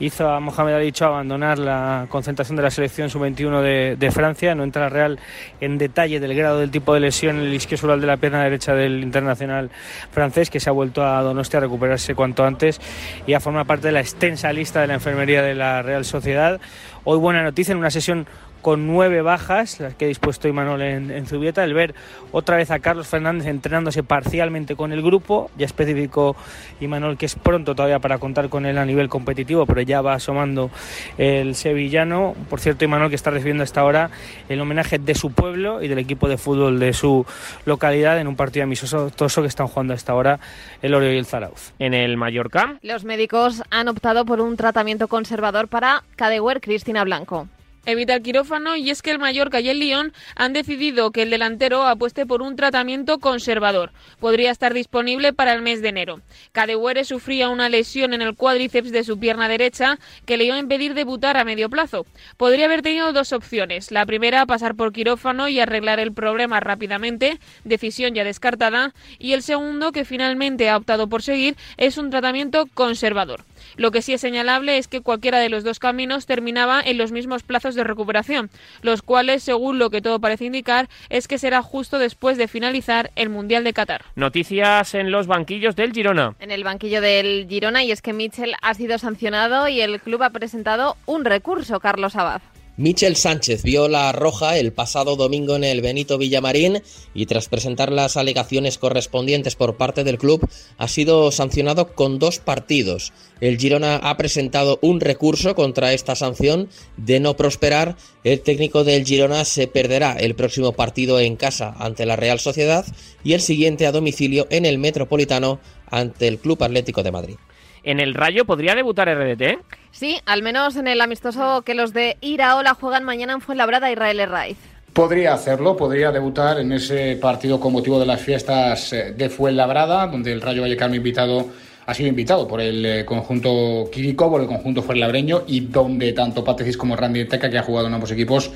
hizo a Mohamed Ali Cho abandonar la concentración de la selección sub-21 de, Francia. No entra Real en detalle del grado del tipo de lesión en el isquiosural de la pierna derecha del internacional francés, que se ha vuelto a Donostia a recuperarse cuanto antes y a formar parte de la extensa lista de la enfermería de la Real Sociedad. Hoy buena noticia en una sesión con nueve bajas, las que ha dispuesto Imanol en, en, Zubieta, el ver otra vez a Carlos Fernández entrenándose parcialmente con el grupo, ya especificó Imanol que es pronto todavía para contar con él a nivel competitivo, pero ya va asomando el sevillano, por cierto Imanol que está recibiendo hasta ahora el homenaje de su pueblo y del equipo de fútbol de su localidad en un partido amistoso que están jugando hasta ahora el Oreo y el Zarauz. En el Mallorca. Los médicos han optado por un tratamiento conservador para Cadewer Cristina Blanco evita el quirófano y es que el Mallorca y el Lyon han decidido que el delantero apueste por un tratamiento conservador. Podría estar disponible para el mes de enero. Cadewere sufría una lesión en el cuádriceps de su pierna derecha que le iba a impedir debutar a medio plazo. Podría haber tenido dos opciones. La primera, pasar por quirófano y arreglar el problema rápidamente, decisión ya descartada, y el segundo, que finalmente ha optado por seguir, es un tratamiento conservador. Lo que sí es señalable es que cualquiera de los dos caminos terminaba en los mismos plazos de recuperación, los cuales, según lo que todo parece indicar, es que será justo después de finalizar el Mundial de Qatar. Noticias en los banquillos del Girona. En el banquillo del Girona, y es que Mitchell ha sido sancionado y el club ha presentado un recurso, Carlos Abad. Michel Sánchez vio la roja el pasado domingo en el Benito Villamarín y tras presentar las alegaciones correspondientes por parte del club ha sido sancionado con dos partidos. El Girona ha presentado un recurso contra esta sanción de no prosperar. El técnico del Girona se perderá el próximo partido en casa ante la Real Sociedad y el siguiente a domicilio en el Metropolitano ante el Club Atlético de Madrid en el Rayo podría debutar RDT. Sí, al menos en el amistoso que los de Iraola juegan mañana en Fuenlabrada Israel Raiz. Podría hacerlo, podría debutar en ese partido con motivo de las fiestas eh, de Fuenlabrada, donde el Rayo Vallecano invitado ha sido invitado por el eh, conjunto Quirico, por el conjunto fuenlabreño y donde tanto Patecis como Randy Teca, que ha jugado en ambos equipos,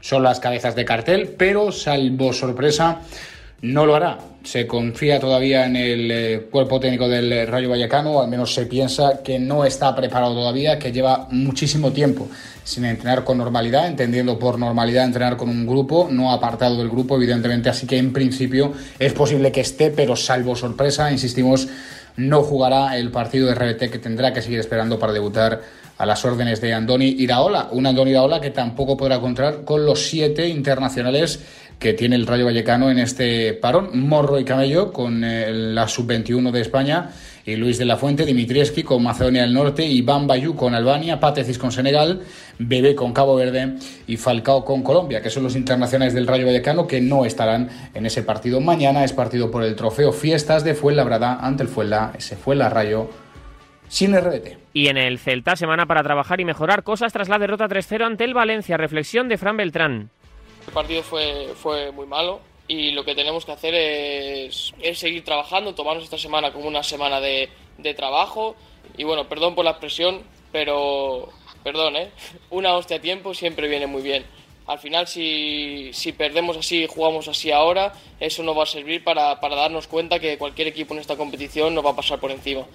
son las cabezas de cartel, pero salvo sorpresa, no lo hará. Se confía todavía en el eh, cuerpo técnico del Rayo Vallecano, al menos se piensa que no está preparado todavía, que lleva muchísimo tiempo sin entrenar con normalidad, entendiendo por normalidad entrenar con un grupo, no apartado del grupo, evidentemente, así que en principio es posible que esté, pero salvo sorpresa, insistimos, no jugará el partido de RBT que tendrá que seguir esperando para debutar a las órdenes de Andoni Iraola, un Andoni Iraola que tampoco podrá contar con los siete internacionales que tiene el Rayo Vallecano en este parón. Morro y Camello con eh, la sub-21 de España y Luis de la Fuente, Dimitrieski con Macedonia del Norte, Iván Bayú con Albania, Patecis con Senegal, Bebé con Cabo Verde y Falcao con Colombia, que son los internacionales del Rayo Vallecano que no estarán en ese partido. Mañana es partido por el trofeo Fiestas de Fuenlabrada ante el Fuenla, ese Fuenla Rayo sin RBT. Y en el Celta, semana para trabajar y mejorar cosas tras la derrota 3-0 ante el Valencia. Reflexión de Fran Beltrán. El partido fue, fue muy malo y lo que tenemos que hacer es, seguir trabajando, tomarnos esta semana como una semana de, trabajo y bueno, perdón por la expresión, pero perdón, ¿eh? una hostia a tiempo siempre viene muy bien. Al final, si, si perdemos así y jugamos así ahora, eso nos va a servir para, para darnos cuenta que cualquier equipo en esta competición nos va a pasar por encima.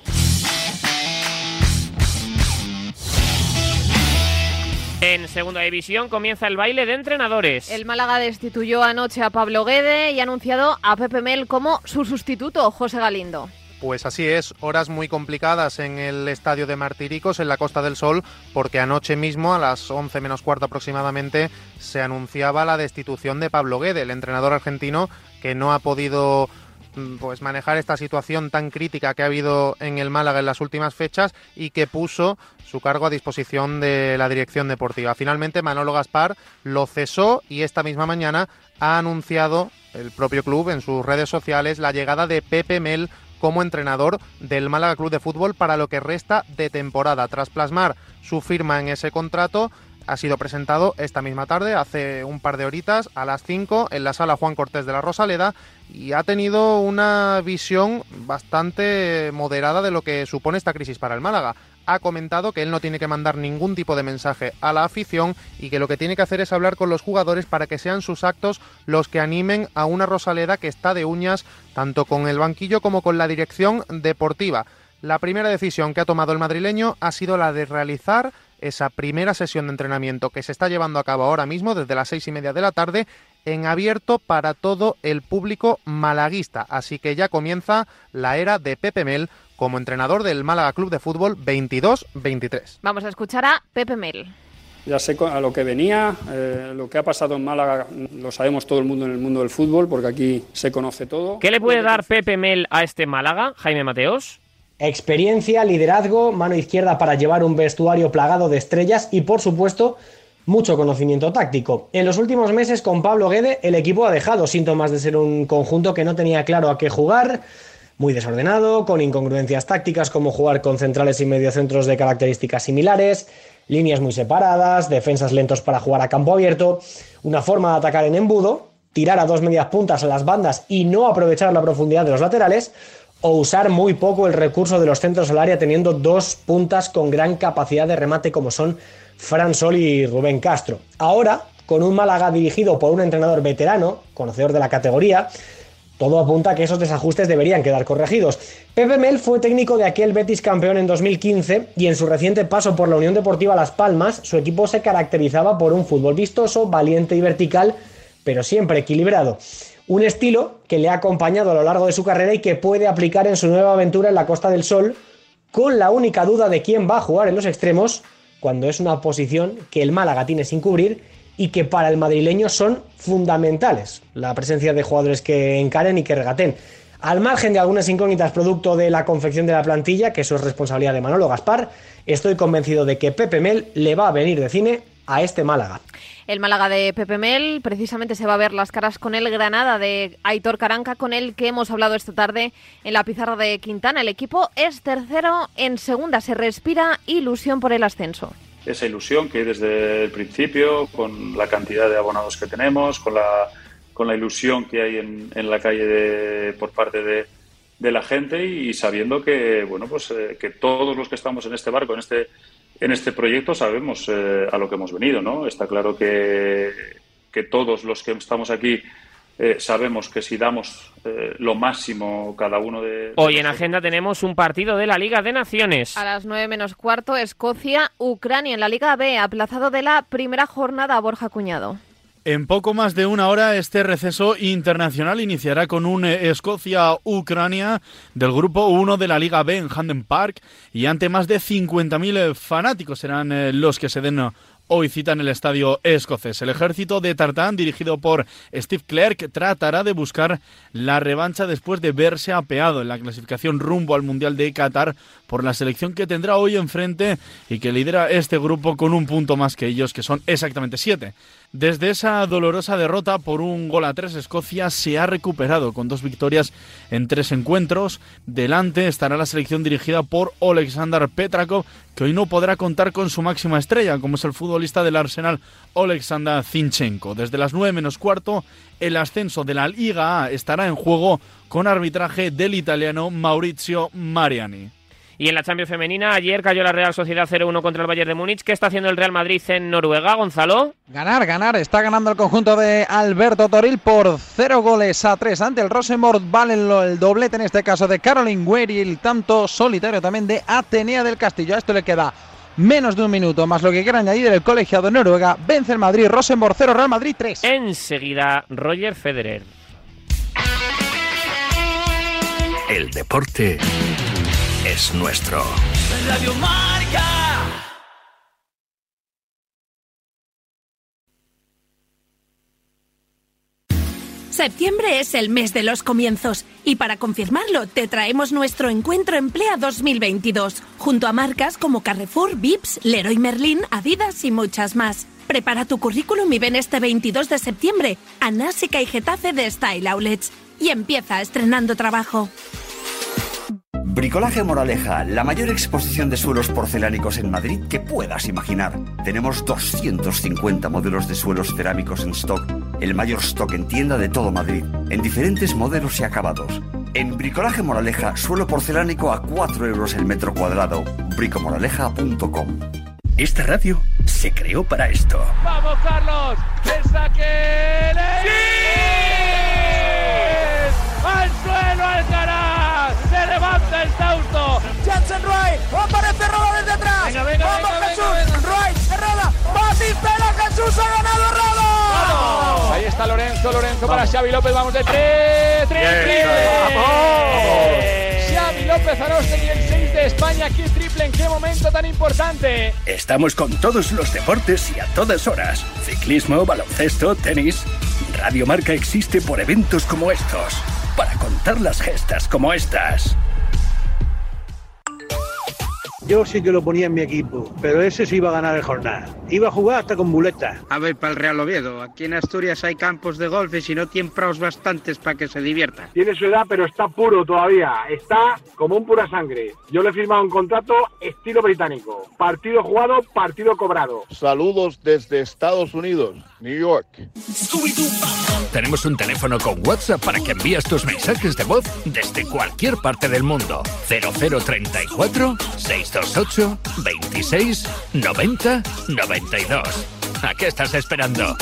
En segunda división comienza el baile de entrenadores. El Málaga destituyó anoche a Pablo Guede y ha anunciado a Pepe Mel como su sustituto, José Galindo. Pues así es, horas muy complicadas en el estadio de Martiricos, en la Costa del Sol, porque anoche mismo, a las 11 menos cuarto aproximadamente, se anunciaba la destitución de Pablo Guede, el entrenador argentino que no ha podido pues manejar esta situación tan crítica que ha habido en el Málaga en las últimas fechas y que puso su cargo a disposición de la dirección deportiva. Finalmente Manolo Gaspar lo cesó y esta misma mañana ha anunciado el propio club en sus redes sociales la llegada de Pepe Mel como entrenador del Málaga Club de Fútbol para lo que resta de temporada. Tras plasmar su firma en ese contrato, ha sido presentado esta misma tarde, hace un par de horitas, a las 5, en la sala Juan Cortés de la Rosaleda, y ha tenido una visión bastante moderada de lo que supone esta crisis para el Málaga ha comentado que él no tiene que mandar ningún tipo de mensaje a la afición y que lo que tiene que hacer es hablar con los jugadores para que sean sus actos los que animen a una Rosaleda que está de uñas tanto con el banquillo como con la dirección deportiva. La primera decisión que ha tomado el madrileño ha sido la de realizar esa primera sesión de entrenamiento que se está llevando a cabo ahora mismo desde las seis y media de la tarde en abierto para todo el público malaguista. Así que ya comienza la era de Pepe Mel como entrenador del Málaga Club de Fútbol 22-23. Vamos a escuchar a Pepe Mel. Ya sé a lo que venía, eh, lo que ha pasado en Málaga lo sabemos todo el mundo en el mundo del fútbol, porque aquí se conoce todo. ¿Qué le puede dar Pepe Mel a este Málaga, Jaime Mateos? Experiencia, liderazgo, mano izquierda para llevar un vestuario plagado de estrellas y, por supuesto, mucho conocimiento táctico. En los últimos meses con Pablo Guede el equipo ha dejado síntomas de ser un conjunto que no tenía claro a qué jugar, muy desordenado, con incongruencias tácticas como jugar con centrales y mediocentros de características similares, líneas muy separadas, defensas lentos para jugar a campo abierto, una forma de atacar en embudo, tirar a dos medias puntas a las bandas y no aprovechar la profundidad de los laterales, o usar muy poco el recurso de los centros al teniendo dos puntas con gran capacidad de remate como son Fran Sol y Rubén Castro. Ahora, con un Málaga dirigido por un entrenador veterano, conocedor de la categoría, todo apunta a que esos desajustes deberían quedar corregidos. Pepe Mel fue técnico de aquel Betis campeón en 2015 y en su reciente paso por la Unión Deportiva Las Palmas, su equipo se caracterizaba por un fútbol vistoso, valiente y vertical, pero siempre equilibrado. Un estilo que le ha acompañado a lo largo de su carrera y que puede aplicar en su nueva aventura en la Costa del Sol, con la única duda de quién va a jugar en los extremos, cuando es una posición que el Málaga tiene sin cubrir y que para el madrileño son fundamentales. La presencia de jugadores que encaren y que regaten. Al margen de algunas incógnitas producto de la confección de la plantilla, que eso es responsabilidad de Manolo Gaspar, estoy convencido de que Pepe Mel le va a venir de cine a este Málaga. El Málaga de Pepe Mel precisamente se va a ver las caras con el Granada de Aitor Caranca, con el que hemos hablado esta tarde en la pizarra de Quintana. El equipo es tercero en segunda, se respira ilusión por el ascenso esa ilusión que hay desde el principio, con la cantidad de abonados que tenemos, con la, con la ilusión que hay en, en la calle por parte de, de, la gente y sabiendo que, bueno, pues, eh, que todos los que estamos en este barco, en este, en este proyecto, sabemos eh, a lo que hemos venido. ¿no? Está claro que, que todos los que estamos aquí eh, sabemos que si damos eh, lo máximo cada uno de... Hoy en agenda tenemos un partido de la Liga de Naciones. A las nueve menos cuarto, Escocia, Ucrania en la Liga B, aplazado de la primera jornada a Borja Cuñado. En poco más de una hora este receso internacional iniciará con un eh, Escocia-Ucrania del grupo 1 de la Liga B en Handen Park y ante más de 50.000 fanáticos serán los que se den hoy cita en el estadio escocés. El ejército de Tartán, dirigido por Steve Clark, tratará de buscar la revancha después de verse apeado en la clasificación rumbo al Mundial de Qatar por la selección que tendrá hoy enfrente y que lidera este grupo con un punto más que ellos, que son exactamente siete. Desde esa dolorosa derrota por un gol a tres, Escocia se ha recuperado con dos victorias en tres encuentros. Delante estará la selección dirigida por Alexander Petrakov, que hoy no podrá contar con su máxima estrella, como es el futbolista del Arsenal, Alexander Zinchenko. Desde las nueve menos cuarto, el ascenso de la Liga A estará en juego con arbitraje del italiano Maurizio Mariani. Y en la Champions femenina, ayer cayó la Real Sociedad 0-1 contra el Bayern de Múnich. ¿Qué está haciendo el Real Madrid en Noruega, Gonzalo? Ganar, ganar. Está ganando el conjunto de Alberto Toril por 0 goles a 3 ante el Rosenborg. Vale el doblete en este caso de Caroline Weir y el tanto solitario también de Atenea del Castillo. A esto le queda menos de un minuto, más lo que quiera añadir el colegiado de Noruega. Vence el Madrid, Rosenborg 0, Real Madrid 3. Enseguida, Roger Federer. El deporte es nuestro. Radio Marca. Septiembre es el mes de los comienzos y para confirmarlo te traemos nuestro encuentro Emplea 2022 junto a marcas como Carrefour, Vips, Leroy Merlin, Adidas y muchas más. Prepara tu currículum y ven este 22 de septiembre a Násica y Getafe de Style Outlets y empieza estrenando trabajo. Bricolaje Moraleja, la mayor exposición de suelos porcelánicos en Madrid que puedas imaginar. Tenemos 250 modelos de suelos cerámicos en stock, el mayor stock en tienda de todo Madrid, en diferentes modelos y acabados. En Bricolaje Moraleja, suelo porcelánico a 4 euros el metro cuadrado. bricomoraleja.com Esta radio se creó para esto. ¡Vamos, Carlos! ¡El saque! ¡Al suelo Alcaraz! ¡Se levanta el Tausto! ¡Jansen Roy! Está Lorenzo, Lorenzo para Xavi López, vamos de tres, tres, Bien, triple. Xavi López Arostegui, el 6 de España, aquí triple, ¿en qué momento tan importante? Estamos con todos los deportes y a todas horas. Ciclismo, baloncesto, tenis. Radio Marca existe por eventos como estos. Para contar las gestas como estas. Yo sí que lo ponía en mi equipo, pero ese sí iba a ganar el jornal. Iba a jugar hasta con muleta. A ver, para el Real Oviedo. Aquí en Asturias hay campos de golf y si no tienen praos bastantes para que se divierta. Tiene su edad, pero está puro todavía. Está como un pura sangre. Yo le he firmado un contrato estilo británico. Partido jugado, partido cobrado. Saludos desde Estados Unidos, New York. Tenemos un teléfono con WhatsApp para que envíes tus mensajes de voz desde cualquier parte del mundo. 0034 628 26 90 92. ¿A qué estás esperando?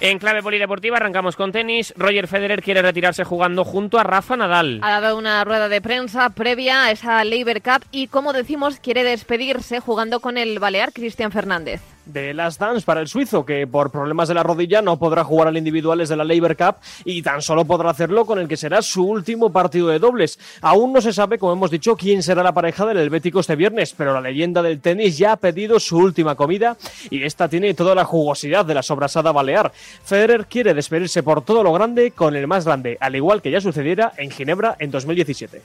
En clave polideportiva arrancamos con tenis. Roger Federer quiere retirarse jugando junto a Rafa Nadal. Ha dado una rueda de prensa previa a esa Labour Cup y, como decimos, quiere despedirse jugando con el balear Cristian Fernández. De Last Dance para el suizo, que por problemas de la rodilla no podrá jugar al individuales de la Labour Cup y tan solo podrá hacerlo con el que será su último partido de dobles. Aún no se sabe, como hemos dicho, quién será la pareja del Helvético este viernes, pero la leyenda del tenis ya ha pedido su última comida y esta tiene toda la jugosidad de la sobrasada balear. Federer quiere despedirse por todo lo grande con el más grande, al igual que ya sucediera en Ginebra en 2017.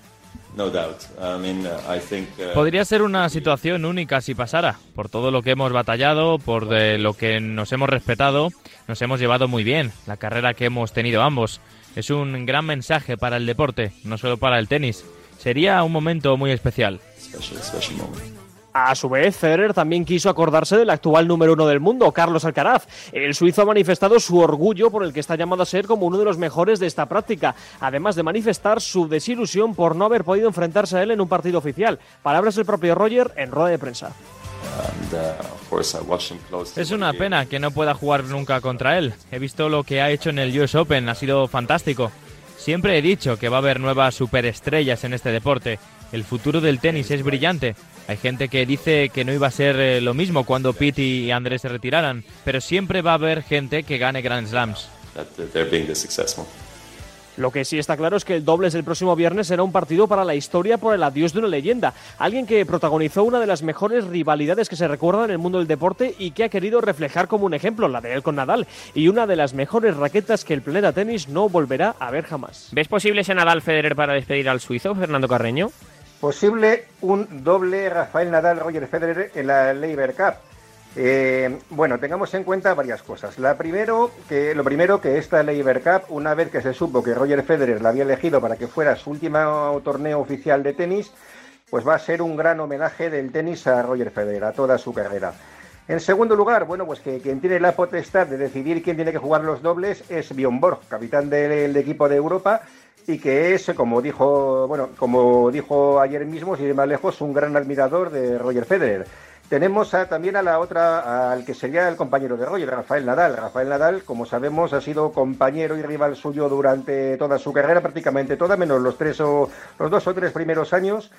No doubt. I mean, uh, I think, uh, Podría ser una situación única si pasara, por todo lo que hemos batallado, por de lo que nos hemos respetado, nos hemos llevado muy bien, la carrera que hemos tenido ambos. Es un gran mensaje para el deporte, no solo para el tenis. Sería un momento muy especial. special, special moment. A su vez, Federer también quiso acordarse del actual número uno del mundo, Carlos Alcaraz. El suizo ha manifestado su orgullo por el que está llamado a ser como uno de los mejores de esta práctica, además de manifestar su desilusión por no haber podido enfrentarse a él en un partido oficial. Palabras del propio Roger en rueda de prensa. Uh. Es una pena que no pueda jugar nunca contra él. He visto lo que ha hecho en el US Open, ha sido fantástico. Siempre he dicho que va a haber nuevas superestrellas en este deporte. El futuro del tenis es brillante. Hay gente que dice que no iba a ser eh, lo mismo cuando Pete y Andrés se retiraran, pero siempre va a haber gente que gane Grand Slams. Lo que sí está claro es que el dobles del próximo viernes será un partido para la historia por el adiós de una leyenda, alguien que protagonizó una de las mejores rivalidades que se recuerdan en el mundo del deporte y que ha querido reflejar como un ejemplo la de él con Nadal y una de las mejores raquetas que el planeta tenis no volverá a ver jamás. ¿Ves posible ese Nadal Federer para despedir al suizo, Fernando Carreño? Posible un doble Rafael Nadal-Roger Federer en la Labour Cup. Eh, bueno, tengamos en cuenta varias cosas. La primero, que, lo primero que esta Labour Cup, una vez que se supo que Roger Federer la había elegido para que fuera su último torneo oficial de tenis, pues va a ser un gran homenaje del tenis a Roger Federer, a toda su carrera. En segundo lugar, bueno, pues que quien tiene la potestad de decidir quién tiene que jugar los dobles es Bjorn Borg, capitán del equipo de Europa, y que es, como dijo, bueno, como dijo ayer mismo, sin ir más lejos, un gran admirador de Roger Federer. Tenemos a- también a la otra, al que sería el compañero de Roger, Rafael Nadal. Rafael Nadal, como sabemos, ha sido compañero y rival suyo durante toda su carrera, prácticamente toda, menos los tres o los dos o tres primeros años.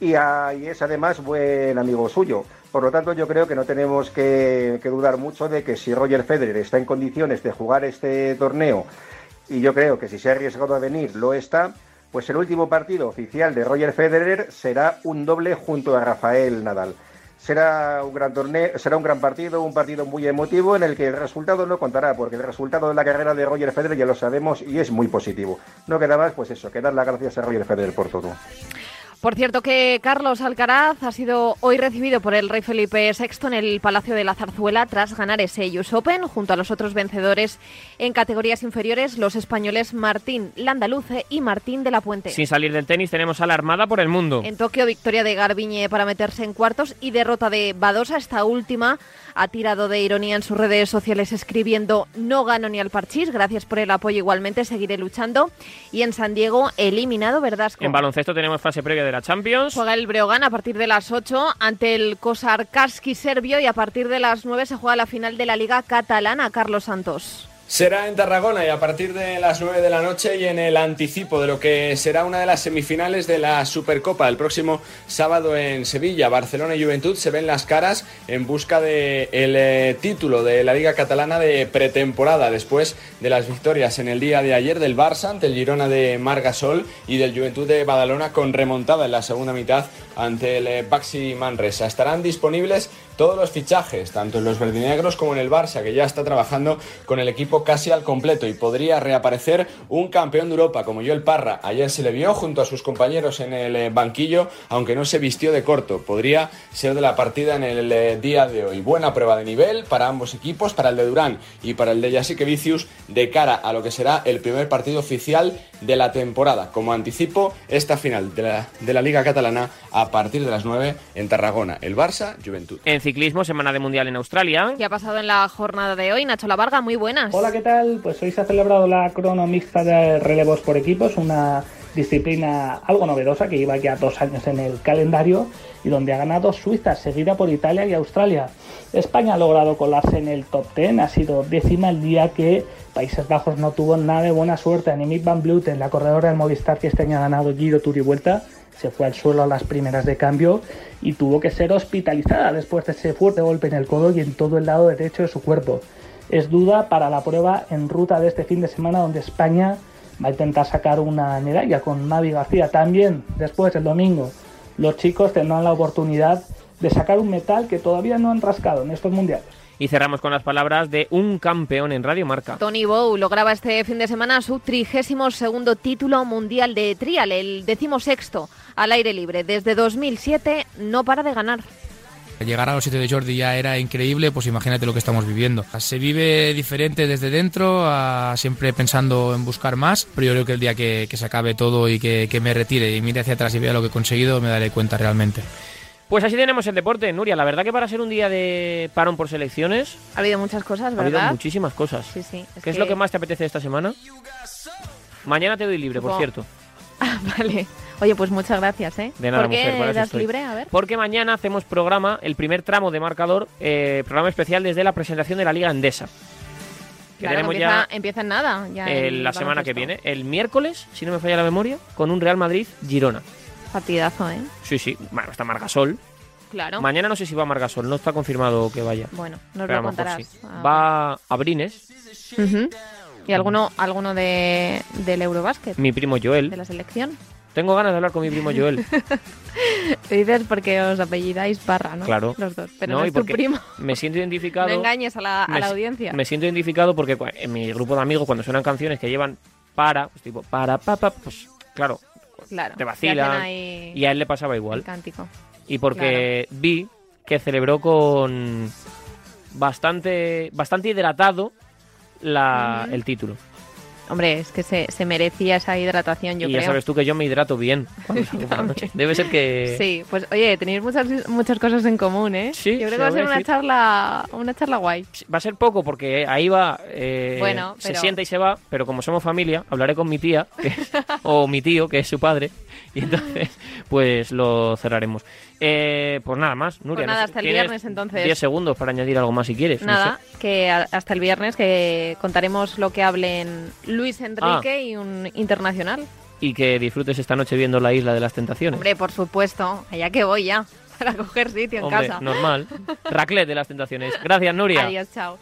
y, es además buen amigo suyo. Por lo tanto, yo creo que no tenemos que dudar mucho de que si Roger Federer está en condiciones de jugar este torneo, y yo creo que si se ha arriesgado a venir, lo está, pues el último partido oficial de Roger Federer será un doble junto a Rafael Nadal. Será un gran torneo, será un gran partido, un partido muy emotivo en el que el resultado no contará, porque el resultado de la carrera de Roger Federer ya lo sabemos y es muy positivo. No queda más, pues eso, que dar las gracias a Roger Federer por todo. Por cierto que Carlos Alcaraz ha sido hoy recibido por el rey Felipe VI en el Palacio de la Zarzuela tras ganar ese US Open junto a los otros vencedores en categorías inferiores, los españoles Martín Landaluce y Martín de la Puente. Sin salir del tenis tenemos a la Armada por el mundo. En Tokio, victoria de Garbiñe para meterse en cuartos y derrota de Badosa. Esta última ha tirado de ironía en sus redes sociales escribiendo no gano ni al parchís, gracias por el apoyo igualmente, seguiré luchando. Y en San Diego, eliminado Verdasco. En baloncesto tenemos fase previa de la Champions. Juega el Breogán a partir de las 8 ante el Kosarkarski serbio y a partir de las 9 se juega la final de la Liga Catalana. Carlos Santos. Será en Tarragona y a partir de las 9 de la noche y en el anticipo de lo que será una de las semifinales de la Supercopa el próximo sábado en Sevilla. Barcelona y Juventud se ven las caras en busca del de título de la Liga Catalana de pretemporada después de las victorias en el día de ayer del Barça ante el Girona de Margasol y del Juventud de Badalona con remontada en la segunda mitad ante el eh, Baxi Manresa. Estarán disponibles todos los fichajes, tanto en los verdinegros como en el Barça, que ya está trabajando con el equipo casi al completo y podría reaparecer un campeón de Europa como Joel Parra. Ayer se le vio junto a sus compañeros en el eh, banquillo, aunque no se vistió de corto. Podría ser de la partida en el eh, día de hoy. Buena prueba de nivel para ambos equipos, para el de Durán y para el de Jasique Vicius, de cara a lo que será el primer partido oficial de la temporada. Como anticipo, esta final de la, Liga Catalana a partir de las 9 en Tarragona. El Barça, Juventud. En ciclismo, semana de Mundial en Australia. ¿Qué ha pasado en la jornada de hoy? Nacho Lavarga, muy buenas. Hola, ¿qué tal? Pues hoy se ha celebrado la crono mixta de relevos por equipos, una disciplina algo novedosa que lleva ya dos años en el calendario y donde ha ganado Suiza, seguida por Italia y Australia. España ha logrado colarse en el top 10, ha sido décima el día que Países Bajos no tuvo nada de buena suerte. Annemiek van Vleuten, la corredora del Movistar que este año ha ganado Giro, Tour y Vuelta, se fue al suelo a las primeras de cambio y tuvo que ser hospitalizada después de ese fuerte golpe en el codo y en todo el lado derecho de su cuerpo. Es duda para la prueba en ruta de este fin de semana donde España va a intentar sacar una medalla con Mavi García. También después el domingo los chicos tendrán la oportunidad de sacar un metal que todavía no han rascado en estos mundiales. Y cerramos con las palabras de un campeón en Radio Marca. Tony Bow lograba este fin de semana su trigésimo segundo título mundial de trial, el decimosexto al aire libre. Desde 2007 no para de ganar. Llegar a los sitios de Jordi ya era increíble, pues imagínate lo que estamos viviendo. Se vive diferente desde dentro, a siempre pensando en buscar más, pero yo creo que el día que, que se acabe todo y que, que me retire y mire hacia atrás y vea lo que he conseguido, me daré cuenta realmente. Pues así tenemos el deporte, Nuria. La verdad que para ser un día de parón por selecciones... Ha habido muchas cosas, Ha habido ¿verdad? muchísimas cosas. Sí, sí. ¿Qué es lo que más te apetece esta semana? Mañana te doy libre, por cierto. Ah, vale. Oye, pues muchas gracias, ¿eh? De nada, ¿Por qué mujer, das libre? A ver. Porque mañana hacemos programa, el primer tramo de marcador, eh, programa especial desde la presentación de la Liga Endesa. Que Claro, tenemos empieza, ya empieza en nada. Ya eh, la semana que viene, el miércoles, si no me falla la memoria, con un Real Madrid-Girona. Partidazo, ¿eh? Sí, sí, bueno, está Margasol. Claro. Mañana no sé si va Margasol, no está confirmado que vaya. Bueno, nos Pero lo a contarás. sí. Ah, Va a Brines. ¿Y alguno, alguno de, del Eurobásquet? mi primo Joel. ¿De la selección? Tengo ganas de hablar con mi primo Joel. Lo dices porque os apellidáis Parra, ¿no? Claro. Los dos. Pero no, y es tu porque primo. Me siento identificado. No engañes a la, a me la si- audiencia. Me siento identificado porque en mi grupo de amigos, cuando suenan canciones que llevan para, pues tipo, para, papá, pues claro, Claro. te vacilan. Y a él le pasaba igual. el cántico. Y porque vi que celebró con bastante, bastante hidratado la, el título. Hombre, es que se, se merecía esa hidratación, yo y creo. ya sabes tú que yo me hidrato bien. Debe ser que... Sí, pues oye, tenéis muchas, muchas cosas en común, ¿eh? Sí, Yo creo se que va a ser una charla, una charla guay. Va a ser poco porque ahí va, eh, Bueno, se pero- sienta y se va, pero como somos familia, hablaré con mi tía que- o mi tío, que es su padre, y entonces pues lo cerraremos. Eh, pues nada más, Nuria. Pues nada, no hasta el viernes, entonces. 10 segundos para añadir algo más si quieres. no Nada, sé. que hasta el viernes que contaremos lo que hablen Luis Enrique Ah. y un internacional. y que disfrutes esta noche viendo la Isla de las Tentaciones. Hombre, por supuesto, allá que voy ya, para coger sitio en Hombre, casa. normal. Raclette de las Tentaciones. Gracias, Nuria. Adiós, chao.